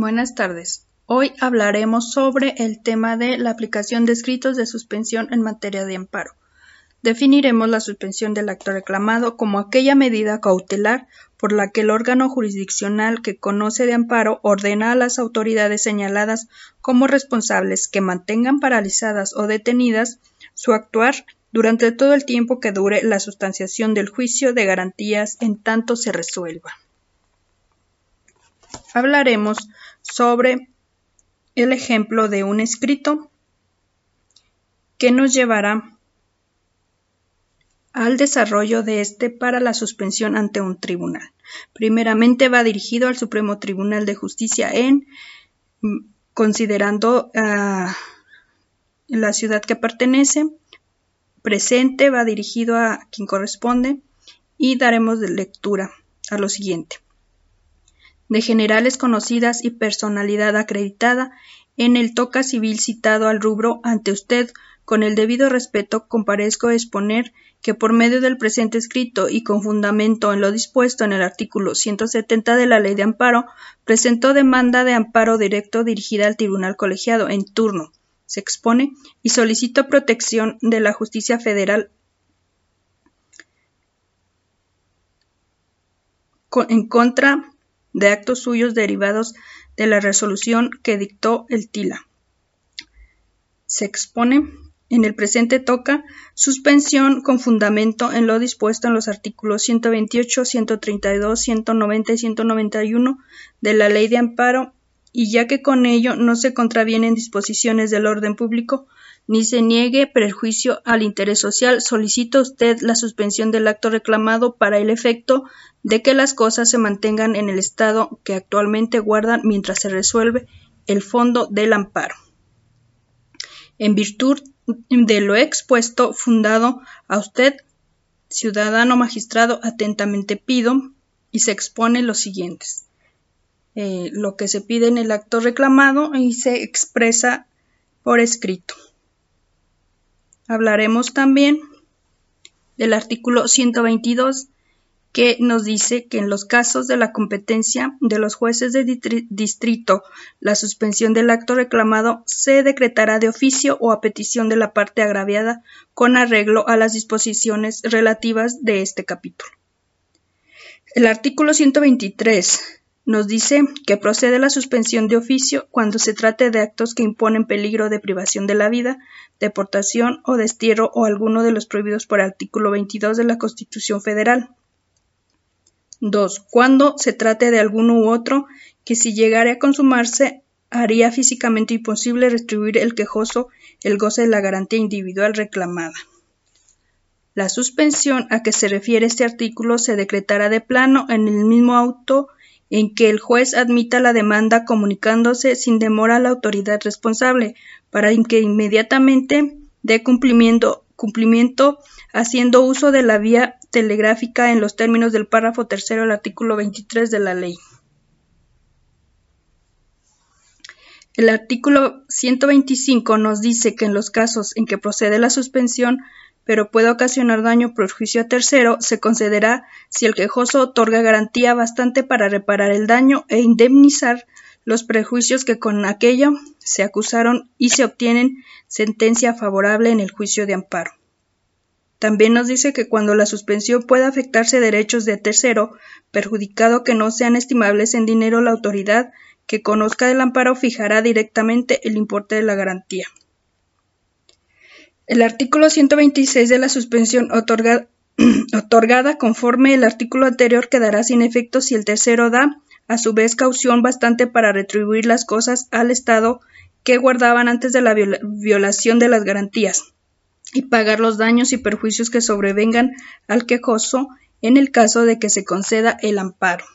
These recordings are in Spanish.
Buenas tardes. Hoy hablaremos sobre el tema de la aplicación de escritos de suspensión en materia de amparo. Definiremos la suspensión del acto reclamado como aquella medida cautelar por la que el órgano jurisdiccional que conoce de amparo ordena a las autoridades señaladas como responsables que mantengan paralizadas o detenidas su actuar durante todo el tiempo que dure la sustanciación del juicio de garantías en tanto se resuelva. Hablaremos sobre el ejemplo de un escrito que nos llevará al desarrollo de este para la suspensión ante un tribunal. Primeramente va dirigido al Supremo Tribunal de Justicia en mm, considerando a la ciudad que pertenece. Presente va dirigido a quien corresponde y daremos lectura a lo siguiente de generales conocidas y personalidad acreditada en el toca civil citado al rubro ante usted con el debido respeto comparezco a exponer que por medio del presente escrito y con fundamento en lo dispuesto en el artículo 170 de la Ley de Amparo, presentó demanda de amparo directo dirigida al Tribunal Colegiado en turno, se expone, y solicito protección de la justicia federal en contra de actos suyos derivados de la resolución que dictó el TILA. Se expone en el presente toca suspensión con fundamento en lo dispuesto en los artículos 128, 132, 190 y 191 de la Ley de Amparo y ya que con ello no se contravienen disposiciones del orden público, ni se niegue perjuicio al interés social, solicita usted la suspensión del acto reclamado para el efecto de que las cosas se mantengan en el estado que actualmente guardan mientras se resuelve el fondo del amparo. En virtud de lo expuesto, fundado a usted, ciudadano magistrado, atentamente pido y se expone los siguientes. Eh, lo que se pide en el acto reclamado y se expresa por escrito. Hablaremos también del artículo 122 que nos dice que en los casos de la competencia de los jueces de distrito, la suspensión del acto reclamado se decretará de oficio o a petición de la parte agraviada con arreglo a las disposiciones relativas de este capítulo. El artículo 123 nos dice que procede la suspensión de oficio cuando se trate de actos que imponen peligro de privación de la vida, deportación o destierro o alguno de los prohibidos por artículo 22 de la Constitución Federal. 2. Cuando se trate de alguno u otro que si llegare a consumarse haría físicamente imposible retribuir el quejoso el goce de la garantía individual reclamada. La suspensión a que se refiere este artículo se decretará de plano en el mismo auto en que el juez admita la demanda comunicándose sin demora a la autoridad responsable para que inmediatamente dé cumplimiento, cumplimiento haciendo uso de la vía telegráfica en los términos del párrafo tercero del artículo 23 de la ley. El artículo 125 nos dice que en los casos en que procede la suspensión pero puede ocasionar daño o perjuicio a tercero, se concederá si el quejoso otorga garantía bastante para reparar el daño e indemnizar los prejuicios que con aquello se acusaron y se obtienen sentencia favorable en el juicio de amparo. También nos dice que cuando la suspensión pueda afectarse derechos de tercero, perjudicado que no sean estimables en dinero, la autoridad que conozca del amparo fijará directamente el importe de la garantía. El artículo 126 de la suspensión otorgada conforme el artículo anterior quedará sin efecto si el tercero da, a su vez, caución bastante para retribuir las cosas al Estado que guardaban antes de la violación de las garantías y pagar los daños y perjuicios que sobrevengan al quejoso en el caso de que se conceda el amparo.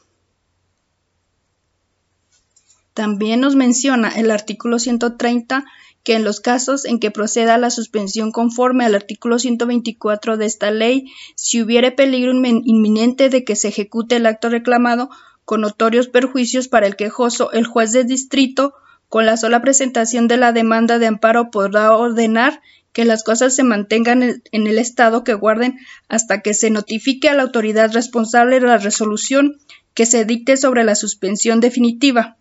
También nos menciona el artículo 130 que en los casos en que proceda la suspensión conforme al artículo 124 de esta ley, si hubiere peligro inminente de que se ejecute el acto reclamado con notorios perjuicios para el quejoso, el juez de distrito, con la sola presentación de la demanda de amparo, podrá ordenar que las cosas se mantengan en el estado que guarden hasta que se notifique a la autoridad responsable la resolución que se dicte sobre la suspensión definitiva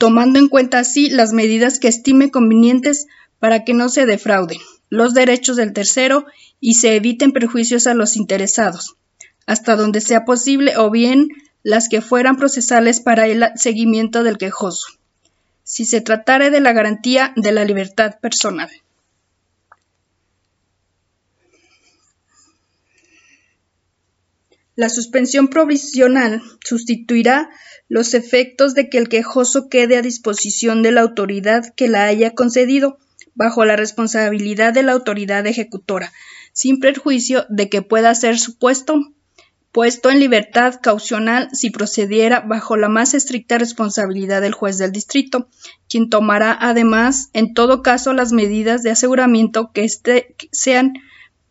tomando en cuenta así las medidas que estime convenientes para que no se defrauden los derechos del tercero y se eviten perjuicios a los interesados, hasta donde sea posible o bien las que fueran procesales para el seguimiento del quejoso, si se tratare de la garantía de la libertad personal. La suspensión provisional sustituirá los efectos de que el quejoso quede a disposición de la autoridad que la haya concedido, bajo la responsabilidad de la autoridad ejecutora, sin perjuicio de que pueda ser supuesto puesto en libertad caucional si procediera bajo la más estricta responsabilidad del juez del distrito, quien tomará además en todo caso las medidas de aseguramiento que este, sean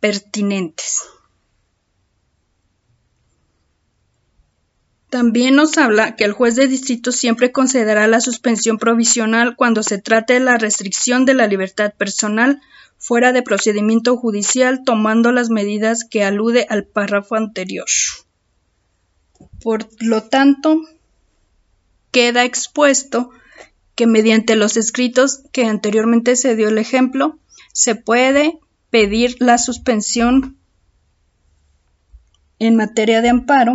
pertinentes. También nos habla que el juez de distrito siempre concederá la suspensión provisional cuando se trate de la restricción de la libertad personal fuera de procedimiento judicial tomando las medidas que alude al párrafo anterior. Por lo tanto, queda expuesto que mediante los escritos que anteriormente se dio el ejemplo, se puede pedir la suspensión en materia de amparo